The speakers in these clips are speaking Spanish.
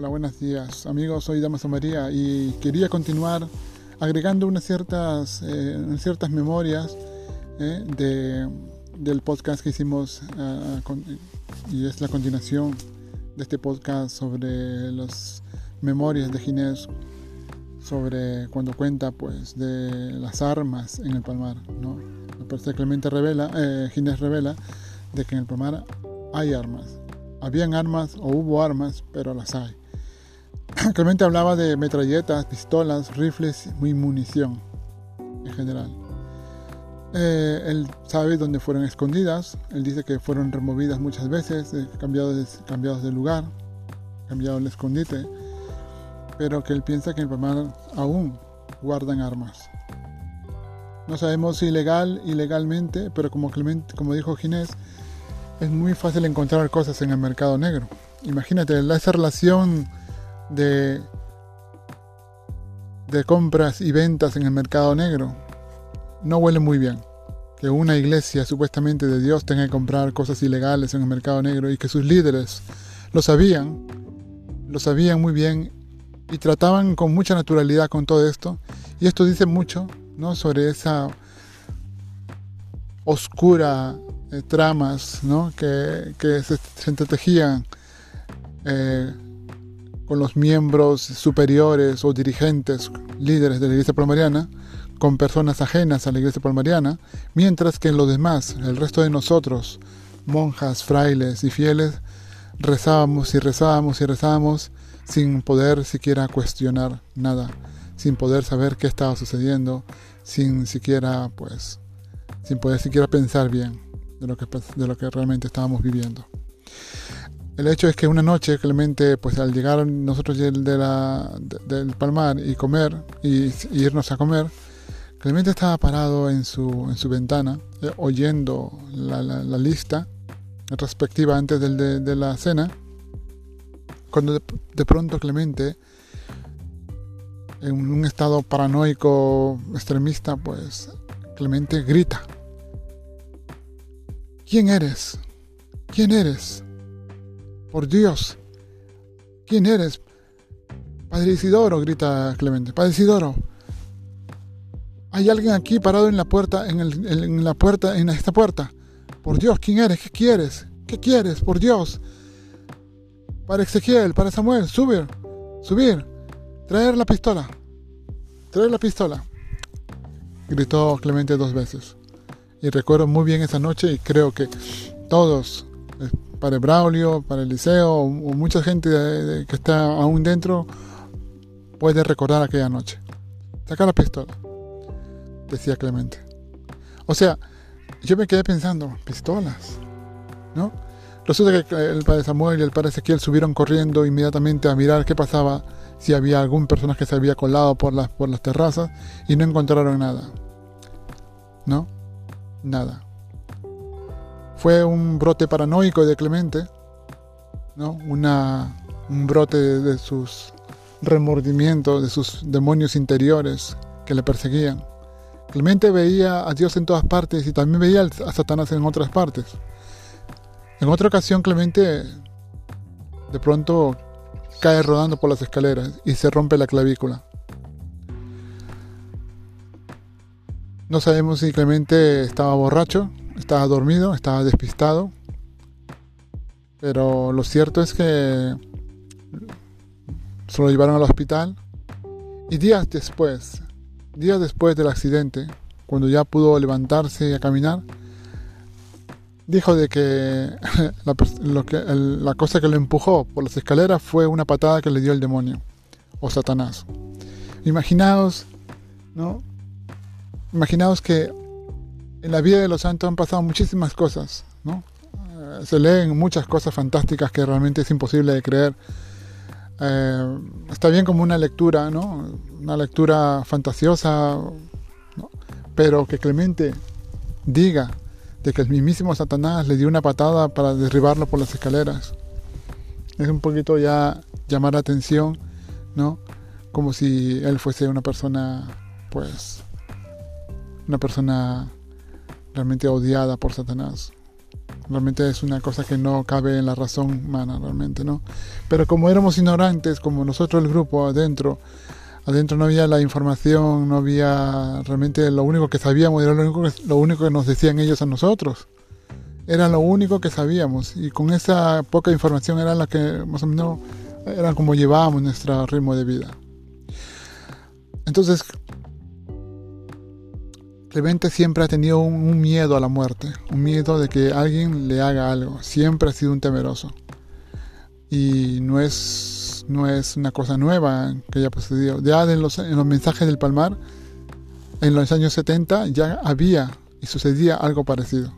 Hola, buenos días amigos, soy Damaso María y quería continuar agregando unas ciertas, eh, ciertas memorias eh, de, del podcast que hicimos ah, y es la continuación de este podcast sobre las memorias de Ginés sobre cuando cuenta pues de las armas en el Palmar. ¿no? Que Clemente revela, eh, Ginés revela de que en el Palmar hay armas. Habían armas o hubo armas, pero las hay. Clemente hablaba de metralletas, pistolas, rifles y munición en general. Eh, él sabe dónde fueron escondidas. Él dice que fueron removidas muchas veces, eh, cambiados, cambiados de lugar, cambiado el escondite. Pero que él piensa que en Palmar aún guardan armas. No sabemos si legal, ilegalmente, pero como, Clemente, como dijo Ginés, es muy fácil encontrar cosas en el mercado negro. Imagínate esa relación de, de compras y ventas en el mercado negro. No huele muy bien. Que una iglesia supuestamente de Dios tenga que comprar cosas ilegales en el mercado negro y que sus líderes lo sabían, lo sabían muy bien y trataban con mucha naturalidad con todo esto. Y esto dice mucho ¿no? sobre esa oscura eh, tramas ¿no? que, que se, entretejían eh, con los miembros superiores o dirigentes, líderes de la iglesia palmariana, con personas ajenas a la iglesia palmariana, mientras que en los demás, el resto de nosotros, monjas, frailes y fieles, rezábamos y rezábamos y rezábamos sin poder siquiera cuestionar nada, sin poder saber qué estaba sucediendo, sin siquiera, pues, sin poder siquiera pensar bien de lo que, de lo que realmente estábamos viviendo. El hecho es que una noche Clemente, pues al llegar nosotros de la, del Palmar y comer y, irnos a comer, Clemente estaba parado en su, en su ventana eh, oyendo la, la, lista respectiva antes de, de, la cena, cuando de, pronto Clemente, en un estado paranoico extremista, pues Clemente grita, ¿quién eres? ¿quién eres? Por Dios, ¿quién eres? Padre Isidoro, grita Clemente. Padre Isidoro, hay alguien aquí parado en la puerta, en, el, la puerta, en esta puerta. Por Dios, ¿quién eres? ¿Qué quieres? ¿Qué quieres? Por Dios. Para Ezequiel, para Samuel, subir, subir, traer la pistola, traer la pistola. Gritó Clemente dos veces. Y recuerdo muy bien esa noche y creo que todos para el Braulio, para el liceo, o, mucha gente que está aún dentro puede recordar aquella noche. Saca la pistola, decía Clemente. O sea, yo me quedé pensando, pistolas, ¿no? Resulta que el padre Samuel y el padre Ezequiel subieron corriendo inmediatamente a mirar qué pasaba, si había algún personaje que se había colado por las, por las terrazas y no encontraron nada. ¿No? Nada fue un brote paranoico de Clemente, ¿no? Un brote de, sus remordimientos, de sus demonios interiores que le perseguían. Clemente veía a Dios en todas partes y también veía a Satanás en otras partes. En otra ocasión Clemente de pronto cae rodando por las escaleras y se rompe la clavícula. No sabemos si Clemente estaba borracho estaba dormido, estaba despistado. Pero lo cierto es que se lo llevaron al hospital. Y días después, días después del accidente, cuando ya pudo levantarse y a caminar, dijo de que la, lo que, la cosa que lo empujó por las escaleras fue una patada que le dio el demonio o Satanás. Imaginaos, ¿no? Imaginaos que en la vida de los santos han pasado muchísimas cosas, ¿no? Eh, se leen muchas cosas fantásticas que realmente es imposible de creer. Eh, está bien como una lectura, ¿no? Una lectura fantasiosa, pero que Clemente diga de que el mismísimo Satanás le dio una patada para derribarlo por las escaleras. Es un poquito ya llamar la atención, ¿no? Como si él fuese una persona, pues, una persona realmente odiada por Satanás. Realmente es una cosa que no cabe en la razón humana, realmente, ¿no? Pero como éramos ignorantes, como nosotros el grupo adentro, adentro no había la información, no había realmente lo único que sabíamos, era lo único que, lo único que nos decían ellos a nosotros. Era lo único que sabíamos y con esa poca información era la que más o menos era como llevábamos nuestro ritmo de vida. Entonces, Clemente siempre ha tenido un, miedo a la muerte, un miedo de que alguien le haga algo. Siempre ha sido un temeroso. Y no es, no es una cosa nueva que haya sucedido. Ya en los, en los mensajes del Palmar, en los años 70, ya había y sucedía algo parecido.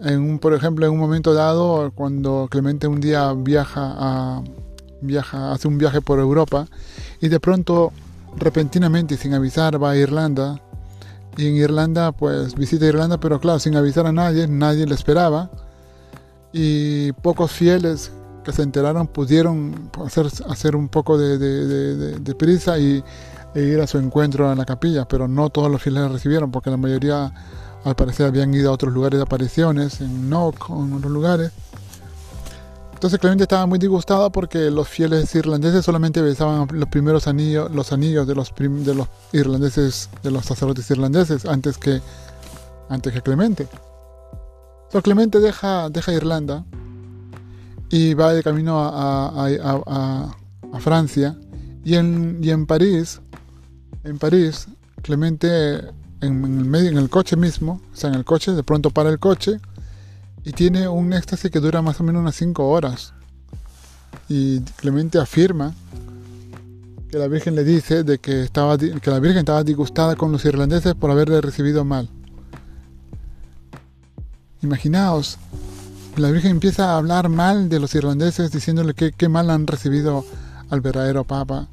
En un, por ejemplo, en un momento dado, cuando Clemente un día viaja, a, viaja, hace un viaje por Europa y de pronto, repentinamente, sin avisar, va a Irlanda y en Irlanda pues visita Irlanda, pero claro, sin avisar a nadie, nadie le esperaba y pocos fieles que se enteraron pudieron hacer, hacer un poco de, de, prisa y, e ir a su encuentro en la capilla, pero no todos los fieles le recibieron porque la mayoría al parecer habían ido a otros lugares de apariciones, en Knock en otros lugares. Entonces Clemente estaba muy disgustado porque los fieles irlandeses solamente besaban los primeros anillos, los anillos de los, de los irlandeses, de los sacerdotes irlandeses, antes que, antes que Clemente. Entonces Clemente deja, deja Irlanda y va de camino a, a, Francia y en, y en París, en París, Clemente en, el medio, en el coche mismo, o sea, en el coche, de pronto para el coche y tiene un éxtasis que dura más o menos unas 5 horas. Y Clemente afirma que la Virgen le dice de que, estaba, que la Virgen estaba disgustada con los irlandeses por haberle recibido mal. Imaginaos, la Virgen empieza a hablar mal de los irlandeses diciéndole que qué mal han recibido al verdadero Papa.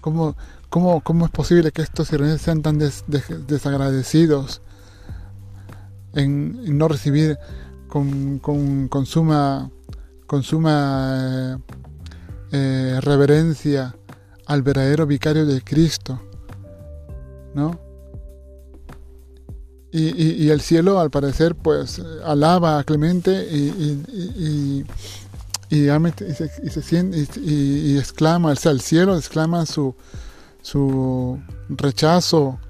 ¿Cómo, cómo, cómo es posible que estos irlandeses sean tan desagradecidos en no recibir con, con, suma, eh, eh, reverencia al verdadero vicario de Cristo, ¿no? Y, el cielo, al parecer, pues alaba a Clemente y, y, se, siente y, exclama, o sea, el cielo exclama su, su rechazo,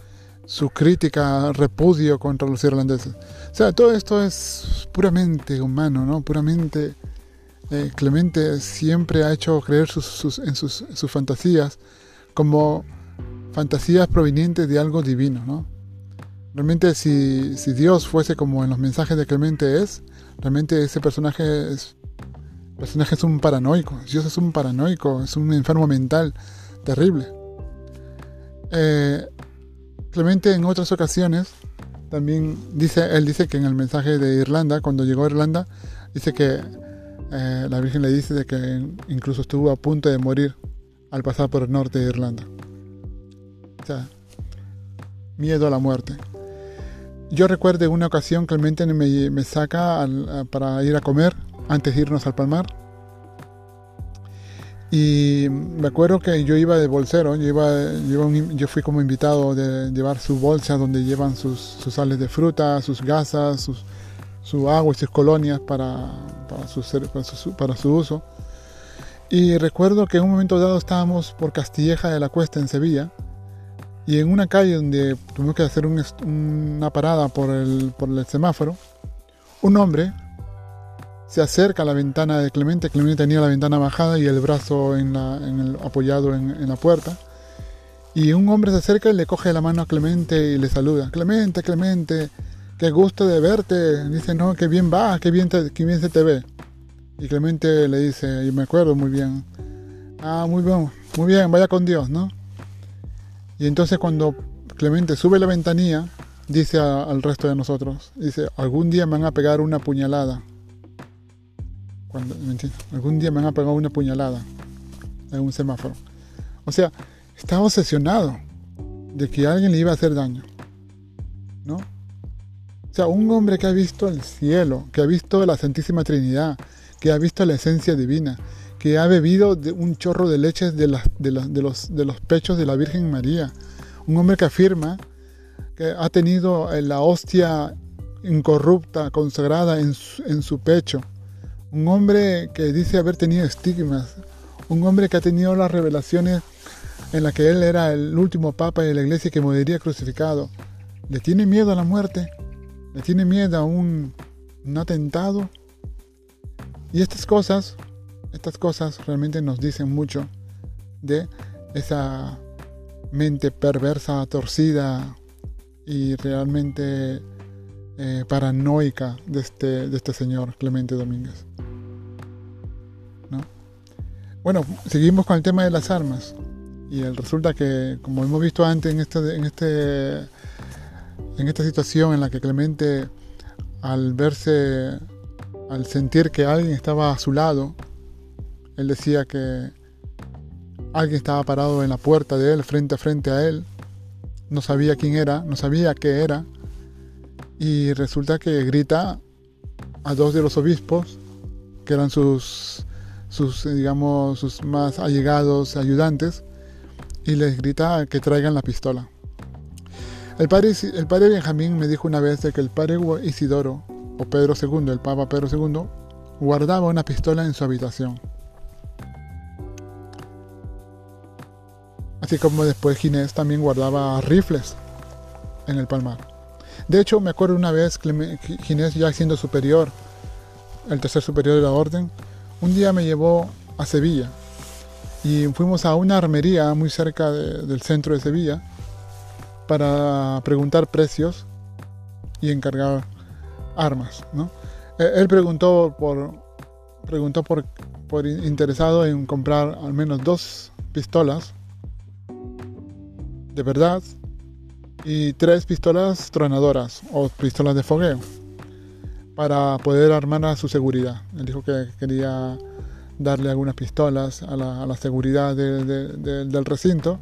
su crítica, repudio contra los irlandeses. O sea, todo esto es puramente humano, ¿no? Puramente eh, Clemente siempre ha hecho creer sus, en sus, fantasías como fantasías provenientes de algo divino, ¿no? Realmente si, si, Dios fuese como en los mensajes de Clemente es, realmente ese personaje es, personaje es un paranoico, Dios es un paranoico, es un enfermo mental terrible. Eh, Clemente en otras ocasiones también dice, él dice que en el mensaje de Irlanda, cuando llegó a Irlanda, dice que eh, la Virgen le dice de que incluso estuvo a punto de morir al pasar por el norte de Irlanda. O sea, miedo a la muerte. Yo recuerdo una ocasión que el mente me, me saca para ir a comer antes de irnos al palmar y me acuerdo que yo iba de bolsero, yo, iba, yo, fui como invitado de llevar su bolsa donde llevan sus, sales de fruta, sus gasas, sus, su agua y sus colonias para, para, su, para, su, uso. Y recuerdo que en un momento dado estábamos por Castilleja de la Cuesta en Sevilla y en una calle donde tuvimos que hacer una parada por el, por el semáforo, un hombre se acerca a la ventana de Clemente. Clemente tenía la ventana bajada y el brazo en apoyado en, la puerta. Y un hombre se acerca y le coge la mano a Clemente y le saluda. Clemente, Clemente, qué gusto de verte. Dice, no, qué bien va, qué bien, qué bien se te ve. Y Clemente le dice, y me acuerdo muy bien, ah, muy bien, muy bien, vaya con Dios, ¿no? Y entonces cuando Clemente sube la ventanilla, dice al resto de nosotros, dice, algún día me van a pegar una puñalada. Cuando, Algún día me han apagado una puñalada en un semáforo. O sea, estaba obsesionado de que alguien le iba a hacer daño. ¿No? O sea, un hombre que ha visto el cielo, que ha visto la Santísima Trinidad, que ha visto la esencia divina, que ha bebido de un chorro de leches de, los, pechos de la Virgen María. Un hombre que afirma que ha tenido la hostia incorrupta, consagrada en su pecho. Un hombre que dice haber tenido estigmas. Un hombre que ha tenido las revelaciones en las que él era el último papa de la iglesia que moriría crucificado. ¿Le tiene miedo a la muerte? ¿Le tiene miedo a un, un atentado? Y estas cosas, estas cosas realmente nos dicen mucho de esa mente perversa, torcida y realmente eh, paranoica de este, de este señor Clemente Domínguez. ¿No? Bueno, seguimos con el tema de las armas. Y resulta que, como hemos visto antes en, este, en, este, en esta situación en la que Clemente, al verse, al sentir que alguien estaba a su lado, él decía que alguien estaba parado en la puerta de él, frente a frente a él, no sabía quién era, no sabía qué era, y resulta que grita a dos de los obispos, que eran sus, sus digamos, sus más allegados ayudantes, y les grita que traigan la pistola. El padre, el padre Benjamín me dijo una vez de que el padre Isidoro, o Pedro II, el Papa Pedro II, guardaba una pistola en su habitación. Así como después Ginés también guardaba rifles en el palmar. De hecho, me acuerdo una vez Ginés ya siendo superior, el tercer superior de la orden, un día me llevó a Sevilla y fuimos a una armería muy cerca del centro de Sevilla para preguntar precios y encargar armas. ¿no? E, él preguntó por, preguntó por, por interesado en comprar al menos dos pistolas de verdad y tres pistolas tronadoras o pistolas de fogueo para poder armar a su seguridad. Él dijo que quería darle algunas pistolas a la, seguridad del recinto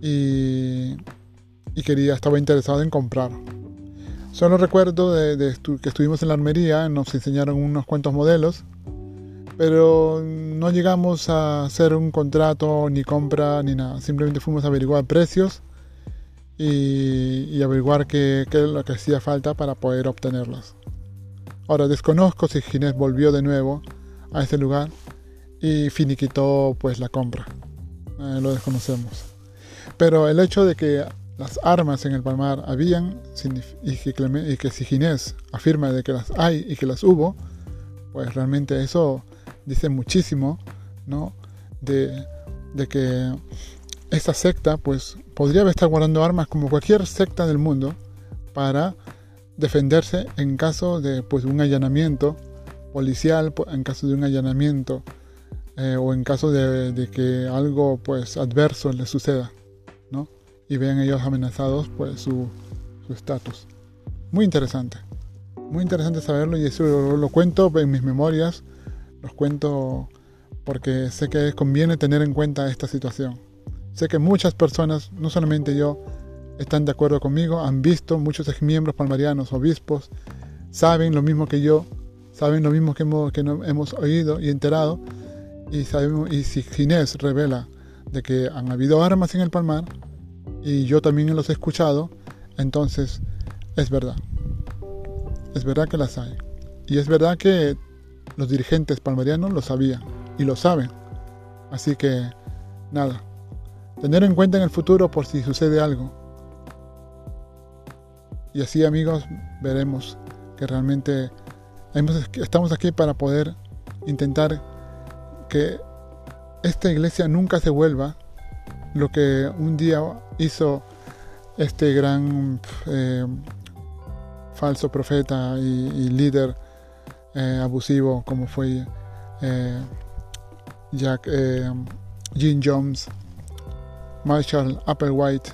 y, quería, estaba interesado en comprar. Solo recuerdo de, que estuvimos en la armería, nos enseñaron unos cuantos modelos pero no llegamos a hacer un contrato ni compra ni nada. Simplemente fuimos a averiguar precios y, averiguar qué, es lo que hacía falta para poder obtenerlos. Ahora desconozco si Ginés volvió de nuevo a ese lugar y finiquitó pues la compra. Eh, lo desconocemos. Pero el hecho de que las armas en el Palmar habían y que, y que si Ginés afirma de que las hay y que las hubo, pues realmente eso dice muchísimo, ¿no? De, que esta secta, pues, podría estar guardando armas como cualquier secta del mundo para defenderse en caso de, pues, un allanamiento policial, en caso de un allanamiento eh, o en caso de, que algo, pues, adverso les suceda, ¿no? Y vean ellos amenazados, pues, su estatus. Muy interesante. Muy interesante saberlo y eso lo cuento en mis memorias los cuento porque sé que conviene tener en cuenta esta situación. Sé que muchas personas, no solamente yo, están de acuerdo conmigo, han visto muchos miembros palmarianos, obispos, saben lo mismo que yo, saben lo mismo que hemos, que hemos oído y enterado, y, sabemos, y si Ginés revela de que han habido armas en el palmar, y yo también los he escuchado, entonces es verdad. Es verdad que las hay. Y es verdad que los dirigentes palmarianos lo sabían y lo saben. Así que, nada, tener en cuenta en el futuro por si sucede algo. Y así amigos, veremos que realmente estamos aquí para poder intentar que esta iglesia nunca se vuelva lo que un día hizo este gran eh, falso profeta y líder eh, abusivo como fue eh, Jack Gene Jones, Marshall Applewhite,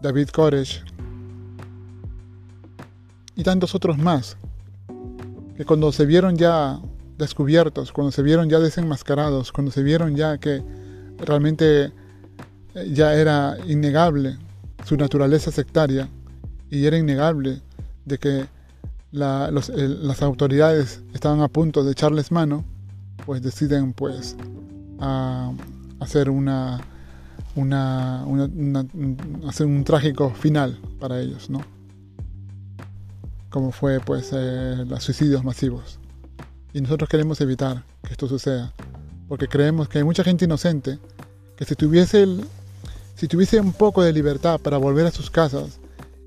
David Koresh y tantos otros más que cuando se vieron ya descubiertos, cuando se vieron ya desenmascarados, cuando se vieron ya que realmente ya era innegable su naturaleza sectaria y era innegable de que las autoridades estaban a punto de echarles mano, pues deciden pues hacer una, una, hacer un trágico final para ellos, ¿no? como fue pues eh, los suicidios masivos. Y nosotros queremos evitar que esto suceda, porque creemos que hay mucha gente inocente que si tuviese, si tuviese un poco de libertad para volver a sus casas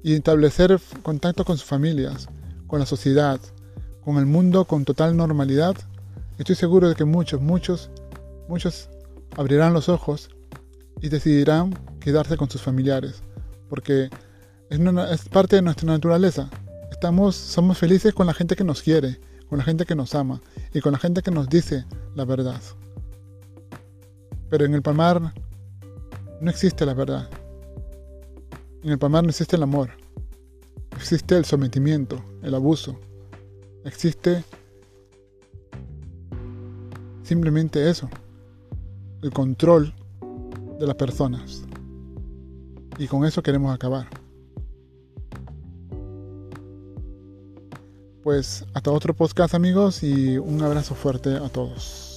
y establecer contacto con sus familias, con la sociedad, con el mundo con total normalidad, estoy seguro de que muchos, muchos, muchos abrirán los ojos y decidirán quedarse con sus familiares, porque es, parte de nuestra naturaleza. Estamos, somos felices con la gente que nos quiere, con la gente que nos ama y con la gente que nos dice la verdad. Pero en el Palmar no existe la verdad. En el Palmar no existe el amor. Existe el sometimiento, el abuso. Existe simplemente eso, el control de las personas. Y con eso queremos acabar. Pues hasta otro podcast amigos y un abrazo fuerte a todos.